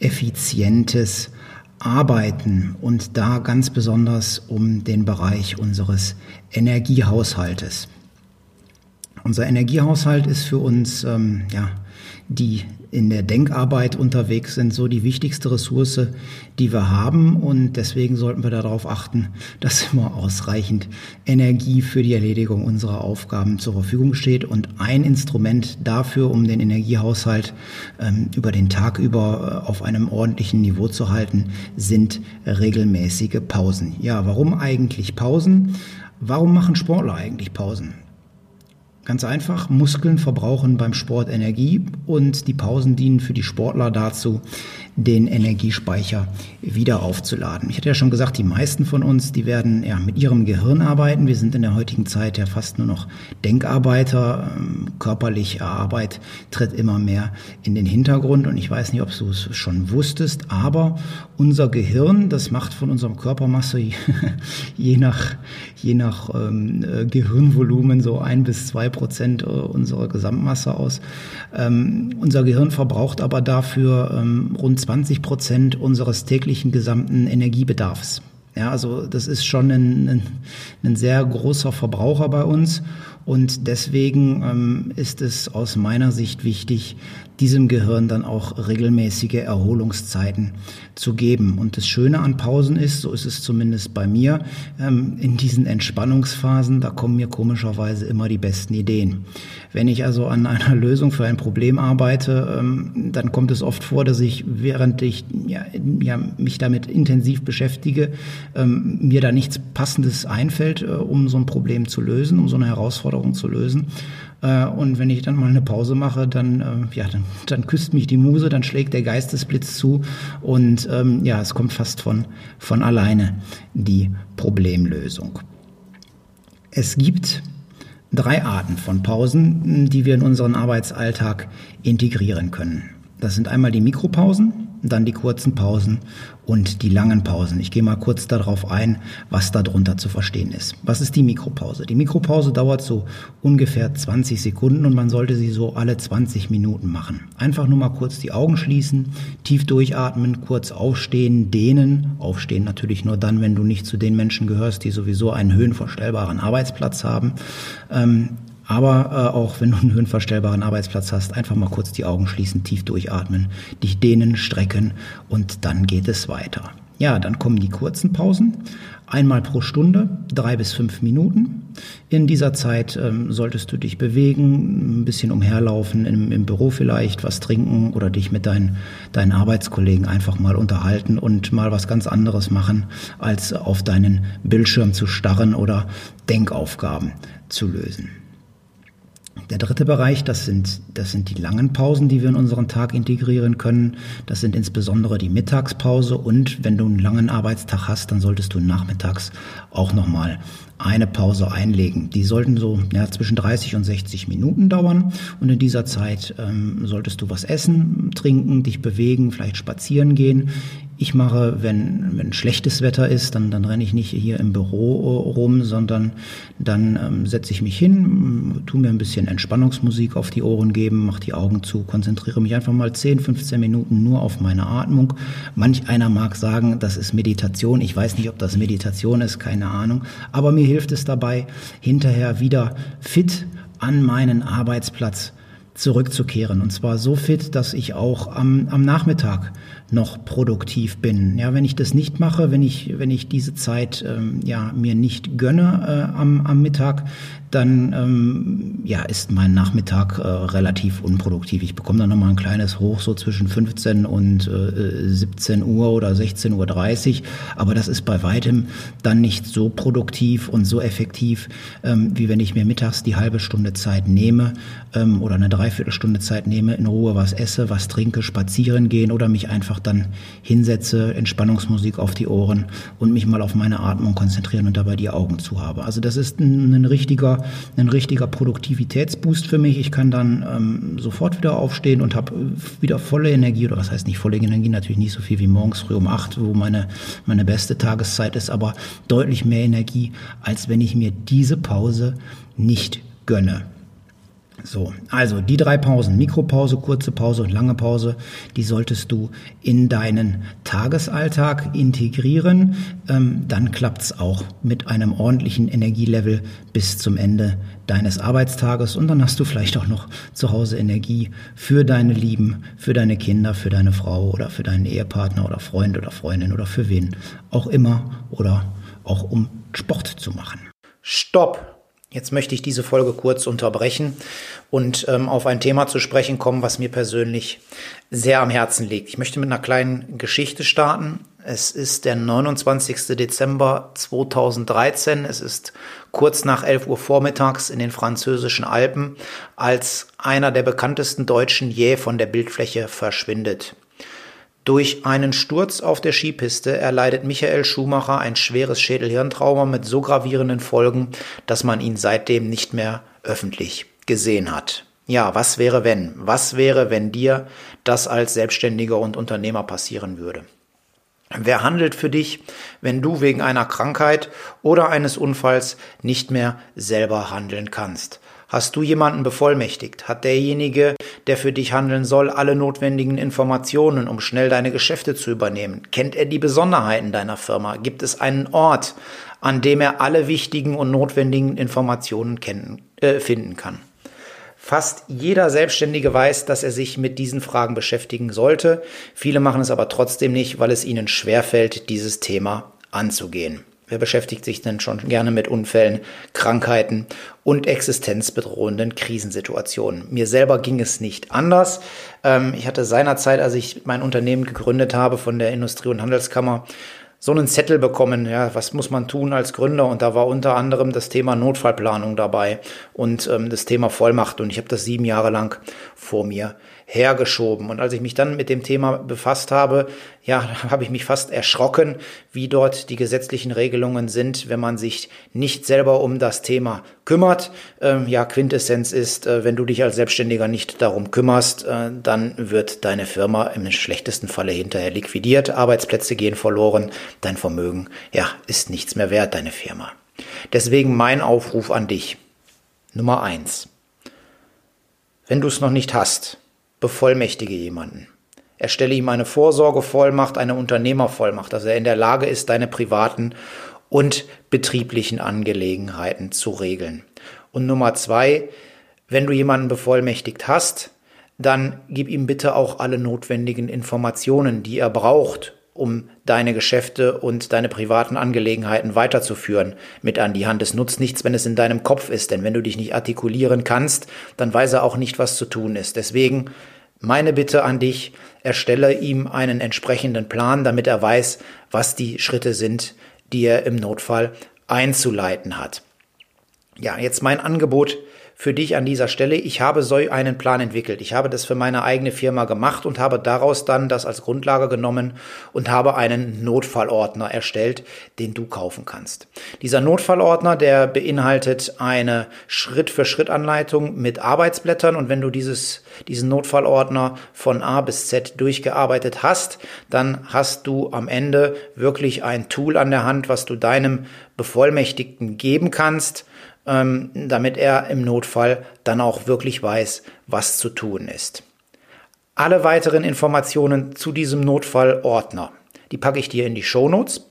effizientes Arbeiten und da ganz besonders um den Bereich unseres Energiehaushaltes. Unser Energiehaushalt ist für uns ähm, ja, die in der Denkarbeit unterwegs sind, so die wichtigste Ressource, die wir haben. Und deswegen sollten wir darauf achten, dass immer ausreichend Energie für die Erledigung unserer Aufgaben zur Verfügung steht. Und ein Instrument dafür, um den Energiehaushalt ähm, über den Tag über äh, auf einem ordentlichen Niveau zu halten, sind regelmäßige Pausen. Ja, warum eigentlich Pausen? Warum machen Sportler eigentlich Pausen? Ganz einfach, Muskeln verbrauchen beim Sport Energie und die Pausen dienen für die Sportler dazu, den Energiespeicher wieder aufzuladen. Ich hatte ja schon gesagt, die meisten von uns, die werden ja mit ihrem Gehirn arbeiten. Wir sind in der heutigen Zeit ja fast nur noch Denkarbeiter. Ähm, körperliche Arbeit tritt immer mehr in den Hintergrund und ich weiß nicht, ob du es schon wusstest, aber unser Gehirn, das macht von unserem Körpermasse je nach, je nach ähm, äh, Gehirnvolumen so ein bis zwei Prozent äh, unserer Gesamtmasse aus. Ähm, unser Gehirn verbraucht aber dafür ähm, rund 20 Prozent unseres täglichen gesamten Energiebedarfs. Ja, also das ist schon ein, ein, ein sehr großer Verbraucher bei uns und deswegen ähm, ist es aus meiner Sicht wichtig, diesem Gehirn dann auch regelmäßige Erholungszeiten zu geben. Und das Schöne an Pausen ist, so ist es zumindest bei mir, ähm, in diesen Entspannungsphasen, da kommen mir komischerweise immer die besten Ideen. Wenn ich also an einer Lösung für ein Problem arbeite, ähm, dann kommt es oft vor, dass ich, während ich ja, ja, mich damit intensiv beschäftige, ähm, mir da nichts Passendes einfällt, äh, um so ein Problem zu lösen, um so eine Herausforderung zu lösen. Äh, und wenn ich dann mal eine Pause mache, dann, äh, ja, dann, dann küsst mich die Muse, dann schlägt der Geistesblitz zu und ähm, ja, es kommt fast von, von alleine die Problemlösung. Es gibt drei Arten von Pausen, die wir in unseren Arbeitsalltag integrieren können. Das sind einmal die Mikropausen, dann die kurzen Pausen und die langen Pausen. Ich gehe mal kurz darauf ein, was darunter zu verstehen ist. Was ist die Mikropause? Die Mikropause dauert so ungefähr 20 Sekunden und man sollte sie so alle 20 Minuten machen. Einfach nur mal kurz die Augen schließen, tief durchatmen, kurz aufstehen, dehnen. Aufstehen natürlich nur dann, wenn du nicht zu den Menschen gehörst, die sowieso einen höhenverstellbaren Arbeitsplatz haben. Ähm, aber äh, auch wenn du einen höhenverstellbaren Arbeitsplatz hast, einfach mal kurz die Augen schließen, tief durchatmen, dich dehnen, strecken und dann geht es weiter. Ja, dann kommen die kurzen Pausen. Einmal pro Stunde, drei bis fünf Minuten. In dieser Zeit ähm, solltest du dich bewegen, ein bisschen umherlaufen, im, im, Büro vielleicht was trinken oder dich mit deinen, deinen Arbeitskollegen einfach mal unterhalten und mal was ganz anderes machen, als auf deinen Bildschirm zu starren oder Denkaufgaben zu lösen. Der dritte Bereich, das sind, das sind die langen Pausen, die wir in unseren Tag integrieren können. Das sind insbesondere die Mittagspause und wenn du einen langen Arbeitstag hast, dann solltest du nachmittags auch nochmal eine Pause einlegen. Die sollten so ja, zwischen 30 und 60 Minuten dauern und in dieser Zeit ähm, solltest du was essen, trinken, dich bewegen, vielleicht spazieren gehen. Ich mache, wenn, wenn schlechtes Wetter ist, dann, dann renne ich nicht hier im Büro rum, sondern dann ähm, setze ich mich hin, tu mir ein bisschen Entspannungsmusik auf die Ohren geben, mache die Augen zu, konzentriere mich einfach mal 10, 15 Minuten nur auf meine Atmung. Manch einer mag sagen, das ist Meditation. Ich weiß nicht, ob das Meditation ist, keine Ahnung. Aber mir hilft es dabei, hinterher wieder fit an meinen Arbeitsplatz zurückzukehren. Und zwar so fit, dass ich auch am, am Nachmittag noch produktiv bin. Ja, wenn ich das nicht mache, wenn ich, wenn ich diese Zeit ähm, ja, mir nicht gönne äh, am, am Mittag, dann ähm, ja, ist mein Nachmittag äh, relativ unproduktiv. Ich bekomme dann nochmal ein kleines Hoch so zwischen 15 und äh, 17 Uhr oder 16.30 Uhr. Aber das ist bei weitem dann nicht so produktiv und so effektiv, ähm, wie wenn ich mir mittags die halbe Stunde Zeit nehme ähm, oder eine Dreiviertelstunde Zeit nehme, in Ruhe was esse, was trinke, spazieren gehen oder mich einfach dann hinsetze, Entspannungsmusik auf die Ohren und mich mal auf meine Atmung konzentrieren und dabei die Augen zu habe. Also das ist ein, ein richtiger, ein richtiger Produktivitätsboost für mich. Ich kann dann ähm, sofort wieder aufstehen und habe wieder volle Energie oder was heißt nicht volle Energie, natürlich nicht so viel wie morgens früh um acht, wo meine, meine beste Tageszeit ist, aber deutlich mehr Energie, als wenn ich mir diese Pause nicht gönne. So, also die drei Pausen, Mikropause, kurze Pause und lange Pause, die solltest du in deinen Tagesalltag integrieren. Ähm, dann klappt's auch mit einem ordentlichen Energielevel bis zum Ende deines Arbeitstages und dann hast du vielleicht auch noch zu Hause Energie für deine Lieben, für deine Kinder, für deine Frau oder für deinen Ehepartner oder Freund oder Freundin oder für wen auch immer oder auch um Sport zu machen. Stopp! Jetzt möchte ich diese Folge kurz unterbrechen und ähm, auf ein Thema zu sprechen kommen, was mir persönlich sehr am Herzen liegt. Ich möchte mit einer kleinen Geschichte starten. Es ist der 29. Dezember 2013. Es ist kurz nach 11 Uhr vormittags in den französischen Alpen, als einer der bekanntesten Deutschen je von der Bildfläche verschwindet. Durch einen Sturz auf der Skipiste erleidet Michael Schumacher ein schweres Schädelhirntrauma mit so gravierenden Folgen, dass man ihn seitdem nicht mehr öffentlich gesehen hat. Ja, was wäre wenn? Was wäre, wenn dir das als Selbstständiger und Unternehmer passieren würde? Wer handelt für dich, wenn du wegen einer Krankheit oder eines Unfalls nicht mehr selber handeln kannst? Hast du jemanden bevollmächtigt? Hat derjenige, der für dich handeln soll, alle notwendigen Informationen, um schnell deine Geschäfte zu übernehmen? Kennt er die Besonderheiten deiner Firma? Gibt es einen Ort, an dem er alle wichtigen und notwendigen Informationen kennen, äh, finden kann? Fast jeder Selbstständige weiß, dass er sich mit diesen Fragen beschäftigen sollte. Viele machen es aber trotzdem nicht, weil es ihnen schwerfällt, dieses Thema anzugehen. Wer beschäftigt sich denn schon gerne mit Unfällen, Krankheiten und existenzbedrohenden Krisensituationen? Mir selber ging es nicht anders. Ähm, ich hatte seinerzeit, als ich mein Unternehmen gegründet habe von der Industrie- und Handelskammer, so einen Zettel bekommen, ja, was muss man tun als Gründer? Und da war unter anderem das Thema Notfallplanung dabei und ähm, das Thema Vollmacht. Und ich habe das sieben Jahre lang vor mir hergeschoben. Und als ich mich dann mit dem Thema befasst habe, ja, habe ich mich fast erschrocken, wie dort die gesetzlichen Regelungen sind, wenn man sich nicht selber um das Thema kümmert. Ähm, ja, Quintessenz ist, äh, wenn du dich als Selbstständiger nicht darum kümmerst, äh, dann wird deine Firma im schlechtesten Falle hinterher liquidiert, Arbeitsplätze gehen verloren, dein Vermögen, ja, ist nichts mehr wert, deine Firma. Deswegen mein Aufruf an dich. Nummer eins. Wenn du es noch nicht hast, bevollmächtige jemanden. Erstelle ihm eine Vorsorgevollmacht, eine Unternehmervollmacht, dass er in der Lage ist, deine privaten und betrieblichen Angelegenheiten zu regeln. Und Nummer zwei, wenn du jemanden bevollmächtigt hast, dann gib ihm bitte auch alle notwendigen Informationen, die er braucht, um deine Geschäfte und deine privaten Angelegenheiten weiterzuführen, mit an die Hand. Es nutzt nichts, wenn es in deinem Kopf ist, denn wenn du dich nicht artikulieren kannst, dann weiß er auch nicht, was zu tun ist. Deswegen meine Bitte an dich, erstelle ihm einen entsprechenden Plan, damit er weiß, was die Schritte sind, die er im Notfall einzuleiten hat. Ja, jetzt mein Angebot für dich an dieser Stelle. Ich habe so einen Plan entwickelt. Ich habe das für meine eigene Firma gemacht und habe daraus dann das als Grundlage genommen und habe einen Notfallordner erstellt, den du kaufen kannst. Dieser Notfallordner, der beinhaltet eine Schritt-für-Schritt-Anleitung mit Arbeitsblättern und wenn du dieses, diesen Notfallordner von A bis Z durchgearbeitet hast, dann hast du am Ende wirklich ein Tool an der Hand, was du deinem Bevollmächtigten geben kannst, ähm, damit er im Notfall dann auch wirklich weiß, was zu tun ist. Alle weiteren Informationen zu diesem Notfallordner, die packe ich dir in die Shownotes.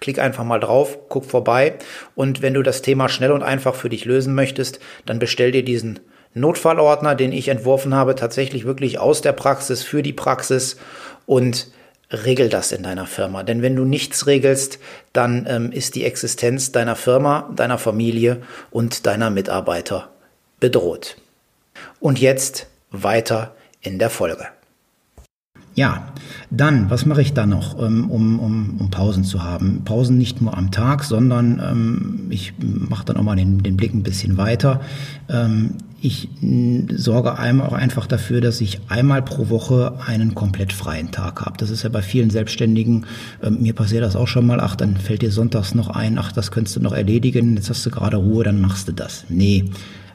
Klick einfach mal drauf, guck vorbei und wenn du das Thema schnell und einfach für dich lösen möchtest, dann bestell dir diesen Notfallordner, den ich entworfen habe, tatsächlich wirklich aus der Praxis für die Praxis und regel das in deiner Firma. Denn wenn du nichts regelst, dann ähm, ist die Existenz deiner Firma, deiner Familie und deiner Mitarbeiter bedroht. Und jetzt weiter in der Folge. Ja, dann, was mache ich da noch, ähm, um, um, um Pausen zu haben? Pausen nicht nur am Tag, sondern ähm, ich mache dann auch mal den, den Blick ein bisschen weiter. Ähm, ich sorge einmal auch einfach dafür, dass ich einmal pro Woche einen komplett freien Tag habe. Das ist ja bei vielen Selbstständigen, mir passiert das auch schon mal, ach, dann fällt dir sonntags noch ein, ach, das könntest du noch erledigen, jetzt hast du gerade Ruhe, dann machst du das. Nee,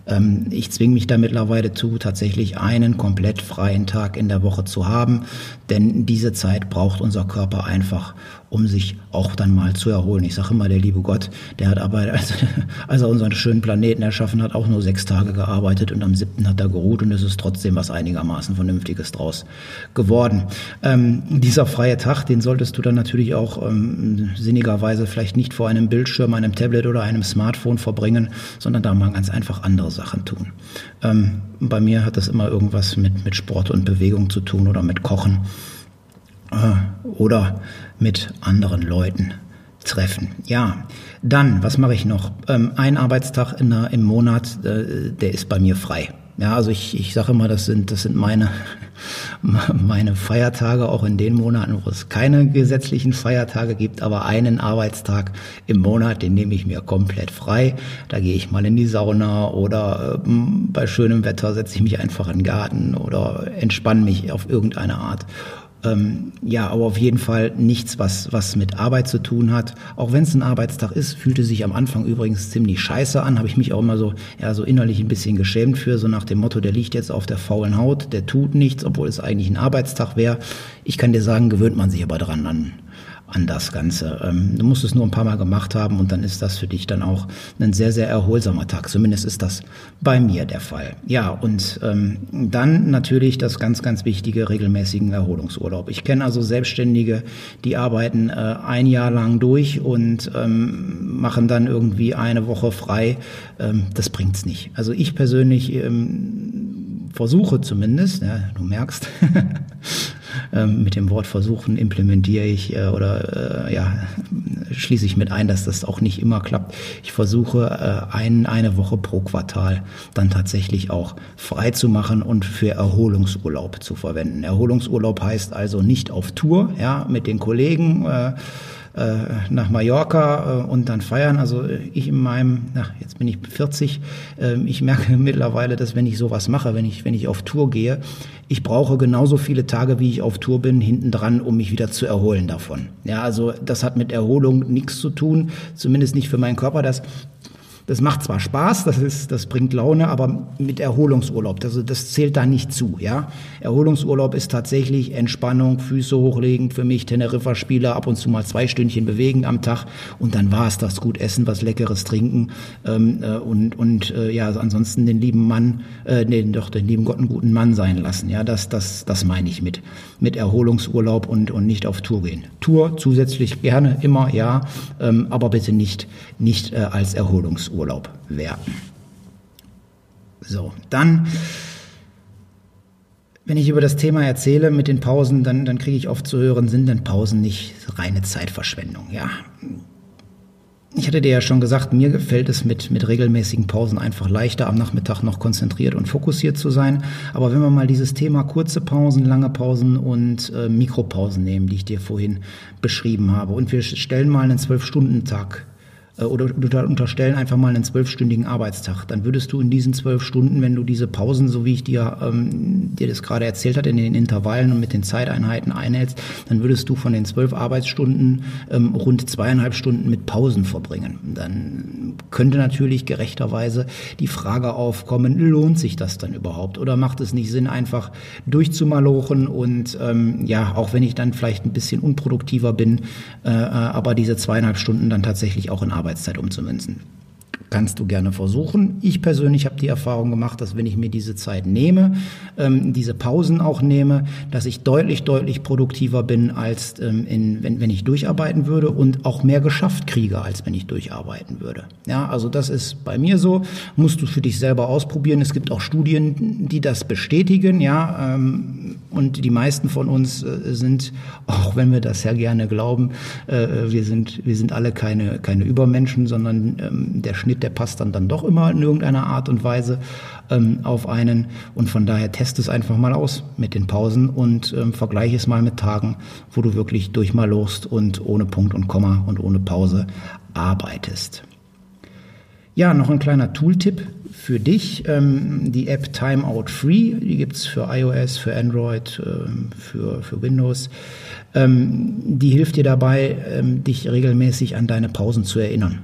ähm, ich zwinge mich da mittlerweile zu, tatsächlich einen komplett freien Tag in der Woche zu haben, denn diese Zeit braucht unser Körper einfach, um sich auch dann mal zu erholen. Ich sage immer, der liebe Gott, der hat aber, als, als er unseren schönen Planeten erschaffen hat, auch nur sechs Tage gearbeitet und am siebten hat er geruht und es ist trotzdem was einigermaßen Vernünftiges draus geworden. Ähm, dieser freie Tag, den solltest du dann natürlich auch ähm, sinnigerweise vielleicht nicht vor einem Bildschirm, einem Tablet oder einem Smartphone verbringen, sondern da mal ganz einfach andere Sachen tun. Ähm, bei mir hat das immer irgendwas mit, mit Sport und Bewegung zu tun oder mit Kochen äh, oder mit anderen Leuten treffen. Ja, dann, was mache ich noch? Ähm, ein Arbeitstag in der, im Monat, äh, der ist bei mir frei. Ja, also ich, ich sage immer, das sind, das sind meine, meine Feiertage, auch in den Monaten, wo es keine gesetzlichen Feiertage gibt, aber einen Arbeitstag im Monat, den nehme ich mir komplett frei. Da gehe ich mal in die Sauna oder äh, bei schönem Wetter setze ich mich einfach in den Garten oder entspanne mich auf irgendeine Art. Ähm, ja, aber auf jeden Fall nichts, was, was mit Arbeit zu tun hat. Auch wenn es ein Arbeitstag ist, fühlte sich am Anfang übrigens ziemlich scheiße an, habe ich mich auch immer so, ja, so innerlich ein bisschen geschämt für, so nach dem Motto, der liegt jetzt auf der faulen Haut, der tut nichts, obwohl es eigentlich ein Arbeitstag wäre. Ich kann dir sagen, gewöhnt man sich aber dran an, an das Ganze. Ähm, du musst es nur ein paar Mal gemacht haben und dann ist das für dich dann auch ein sehr, sehr erholsamer Tag. Zumindest ist das bei mir der Fall. Ja, und ähm, dann natürlich das ganz, ganz wichtige regelmäßigen Erholungsurlaub. Ich kenne also Selbstständige, die arbeiten äh, ein Jahr lang durch und ähm, machen dann irgendwie eine Woche frei. Ähm, das bringt's nicht. Also ich persönlich ähm, versuche zumindest, ja, du merkst, Ähm, mit dem Wort versuchen implementiere ich äh, oder äh, ja, schließe ich mit ein, dass das auch nicht immer klappt. Ich versuche äh, ein, eine Woche pro Quartal dann tatsächlich auch frei zu machen und für Erholungsurlaub zu verwenden. Erholungsurlaub heißt also nicht auf Tour, ja, mit den Kollegen. Äh, äh, nach Mallorca äh, und dann feiern. Also ich in meinem, na, jetzt bin ich 40, äh, ich merke mittlerweile, dass wenn ich sowas mache, wenn ich, wenn ich auf Tour gehe, ich brauche genauso viele Tage, wie ich auf Tour bin, hinten dran, um mich wieder zu erholen davon. Ja, also das hat mit Erholung nichts zu tun, zumindest nicht für meinen Körper. Das das macht zwar Spaß, das ist, das bringt Laune, aber mit Erholungsurlaub, das, das zählt da nicht zu, ja. Erholungsurlaub ist tatsächlich Entspannung, Füße hochlegen, für mich Teneriffa-Spieler, ab und zu mal zwei Stündchen bewegen am Tag und dann war es das, gut essen, was Leckeres trinken ähm, äh, und, und äh, ja, ansonsten den lieben Mann, äh, nee, doch den lieben Gott einen guten Mann sein lassen, ja, das, das, das meine ich mit, mit Erholungsurlaub und, und nicht auf Tour gehen. Tour zusätzlich gerne, immer, ja, ähm, aber bitte nicht, nicht äh, als Erholungsurlaub. Urlaub werten. So, dann, wenn ich über das Thema erzähle mit den Pausen, dann, dann kriege ich oft zu hören, sind denn Pausen nicht reine Zeitverschwendung? Ja. Ich hatte dir ja schon gesagt, mir gefällt es mit, mit regelmäßigen Pausen einfach leichter, am Nachmittag noch konzentriert und fokussiert zu sein. Aber wenn wir mal dieses Thema kurze Pausen, lange Pausen und äh, Mikropausen nehmen, die ich dir vorhin beschrieben habe, und wir stellen mal einen Zwölf-Stunden-Tag äh, oder unterstellen einfach mal einen zwölfstündigen Arbeitstag. Dann würdest du in diesen zwölf Stunden, wenn du diese Pausen, so wie ich dir, ähm, dir das gerade erzählt hat, in den Intervallen und mit den Zeiteinheiten einhältst, dann würdest du von den zwölf Arbeitsstunden ähm, rund zweieinhalb Stunden mit Pausen verbringen. Dann könnte natürlich gerechterweise die Frage aufkommen, lohnt sich das dann überhaupt? Oder macht es nicht Sinn, einfach durchzumalochen und ähm, ja, auch wenn ich dann vielleicht ein bisschen unproduktiver bin, äh, äh aber diese zweieinhalb Stunden dann tatsächlich auch in Arbeit Arbeitszeit umzumünzen. Kannst du gerne versuchen. Ich persönlich habe die Erfahrung gemacht, dass wenn ich mir diese Zeit nehme, ähm, diese Pausen auch nehme, dass ich deutlich, deutlich produktiver bin, als ähm, in, wenn, wenn ich durcharbeiten würde und auch mehr geschafft kriege, als wenn ich durcharbeiten würde. Ja, also das ist bei mir so. Musst du für dich selber ausprobieren. Es gibt auch Studien, die das bestätigen. Ja, ähm, Und die meisten von uns äh, sind, auch wenn wir das ja gerne glauben, äh, wir sind, wir sind alle keine, keine Übermenschen, sondern ähm, der Schnitt, der passt dann, dann doch immer in irgendeiner Art und Weise ähm, auf einen. Und von daher test es einfach mal aus mit den Pausen und ähm, vergleiche es mal mit Tagen, wo du wirklich durchmalurst und ohne Punkt und Komma und ohne Pause arbeitest. Ja, noch ein kleiner Tooltip für dich. Ähm, die App Timeout Free, die gibt es für iOS, für Android, ähm, für, für Windows. Ähm, die hilft dir dabei, dich regelmäßig an deine Pausen zu erinnern.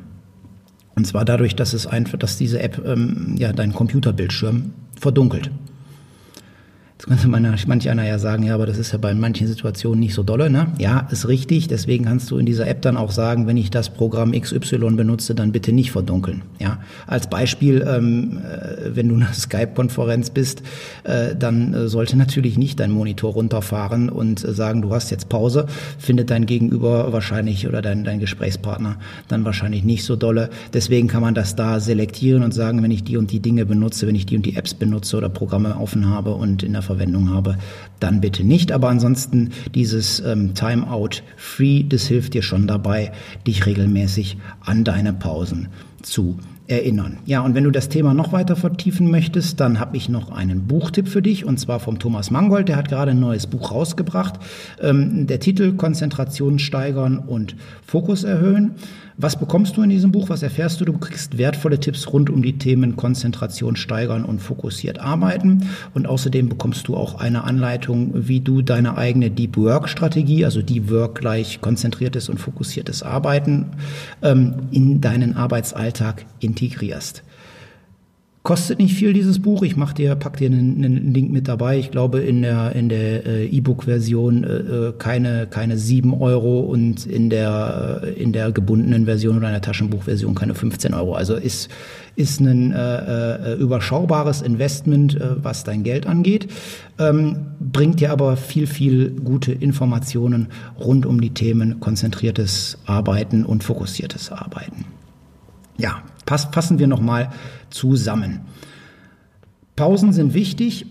Und zwar dadurch, dass es einfach, dass diese App ähm, ja deinen Computerbildschirm verdunkelt. Könnte man, manch einer ja sagen, ja, aber das ist ja bei manchen Situationen nicht so dolle, ne? Ja, ist richtig. Deswegen kannst du in dieser App dann auch sagen, wenn ich das Programm XY benutze, dann bitte nicht verdunkeln. Ja, als Beispiel, ähm, äh, wenn du in einer Skype-Konferenz bist, äh, dann äh, sollte natürlich nicht dein Monitor runterfahren und äh, sagen, du hast jetzt Pause, findet dein Gegenüber wahrscheinlich oder dein, dein Gesprächspartner dann wahrscheinlich nicht so dolle. Deswegen kann man das da selektieren und sagen, wenn ich die und die Dinge benutze, wenn ich die und die Apps benutze oder Programme offen habe und in der Verwendung habe, dann bitte nicht. Aber ansonsten dieses ähm, Timeout Free, das hilft dir schon dabei, dich regelmäßig an deine Pausen zu erinnern. Ja, und wenn du das Thema noch weiter vertiefen möchtest, dann habe ich noch einen Buchtipp für dich und zwar vom Thomas Mangold. Der hat gerade ein neues Buch rausgebracht. Ähm, der Titel Konzentration steigern und Fokus erhöhen. Was bekommst du in diesem Buch? Was erfährst du? Du kriegst wertvolle Tipps rund um die Themen Konzentration steigern und fokussiert arbeiten. Und außerdem bekommst du auch eine Anleitung, wie du deine eigene Deep Work Strategie, also Deep Work gleich konzentriertes und fokussiertes Arbeiten, ähm, in deinen Arbeitsalltag integrierst. Kostet nicht viel dieses Buch. Ich mach dir, pack dir einen, einen Link mit dabei. Ich glaube in der in der äh, E-Book-Version äh, äh, keine keine sieben Euro und in der äh, in der gebundenen Version oder in der Taschenbuchversion keine 15 Euro. Also ist ist ein äh, äh, überschaubares Investment, äh, was dein Geld angeht, ähm, bringt dir aber viel viel gute Informationen rund um die Themen konzentriertes Arbeiten und fokussiertes Arbeiten. Ja, pass, fassen wir nochmal zusammen. Pausen sind wichtig,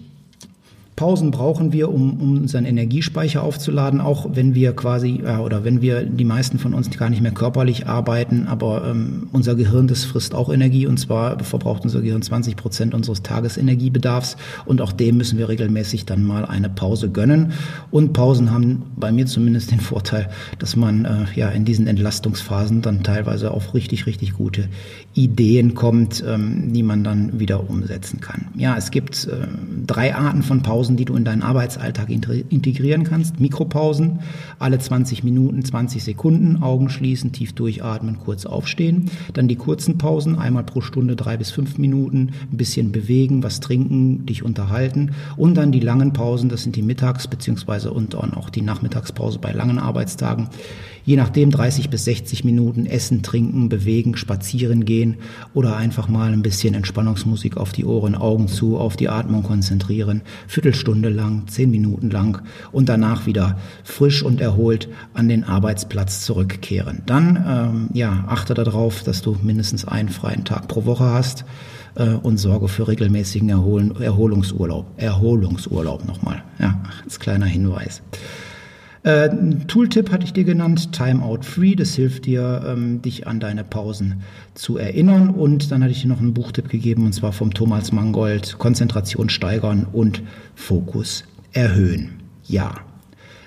Pausen brauchen wir, um, um unseren Energiespeicher aufzuladen, auch wenn wir quasi äh, oder wenn wir die meisten von uns gar nicht mehr körperlich arbeiten, aber ähm, unser Gehirn, das frisst auch Energie und zwar verbraucht unser Gehirn 20 Prozent unseres Tagesenergiebedarfs und auch dem müssen wir regelmäßig dann mal eine Pause gönnen. Und Pausen haben bei mir zumindest den Vorteil, dass man äh, ja in diesen Entlastungsphasen dann teilweise auf richtig, richtig gute Ideen kommt, ähm, die man dann wieder umsetzen kann. Ja, es gibt äh, drei Arten von Pausen Pausen, die du in deinen Arbeitsalltag integrieren kannst. Mikropausen, alle 20 Minuten, 20 Sekunden, Augen schließen, tief durchatmen, kurz aufstehen. Dann die kurzen Pausen, einmal pro Stunde, drei bis fünf Minuten, ein bisschen bewegen, was trinken, dich unterhalten. Und dann die langen Pausen, das sind die Mittags- beziehungsweise und auch die Nachmittagspause bei langen Arbeitstagen je nachdem 30 bis 60 Minuten essen, trinken, bewegen, spazieren gehen oder einfach mal ein bisschen Entspannungsmusik auf die Ohren, Augen zu, auf die Atmung konzentrieren, Viertelstunde lang, zehn Minuten lang und danach wieder frisch und erholt an den Arbeitsplatz zurückkehren. Dann ähm, ja, achte darauf, dass du mindestens einen freien Tag pro Woche hast äh, und sorge für regelmäßigen Erhol Erholungsurlaub. Erholungsurlaub nochmal, ja, als kleiner Hinweis. Äh, Tooltip hatte ich dir genannt, Timeout Free. Das hilft dir, ähm, dich an deine Pausen zu erinnern. Und dann hatte ich dir noch einen Buchtipp gegeben, und zwar vom Thomas Mangold, Konzentration steigern und Fokus erhöhen. Ja,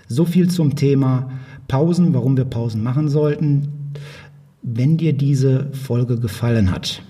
so viel zum Thema Pausen, warum wir Pausen machen sollten. Wenn dir diese Folge gefallen hat,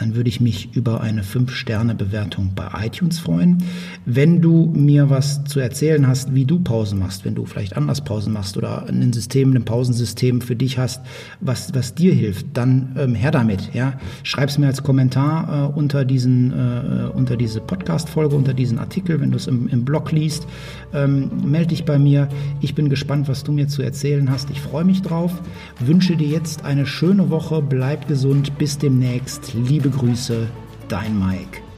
dann würde ich mich über eine 5-Sterne-Bewertung bei iTunes freuen. Wenn du mir was zu erzählen hast, wie du Pausen machst, wenn du vielleicht anders Pausen machst oder ein System, ein Pausensystem für dich hast, was, was dir hilft, dann ähm, her damit. Ja? Schreib es mir als Kommentar äh, unter, diesen, äh, unter diese Podcast-Folge, unter diesen Artikel, wenn du es im, im Blog liest. Ähm, melde dich bei mir. Ich bin gespannt, was du mir zu erzählen hast. Ich freue mich drauf. Wünsche dir jetzt eine schöne Woche. Bleib gesund. Bis demnächst. Liebe Grüße, dein Mike.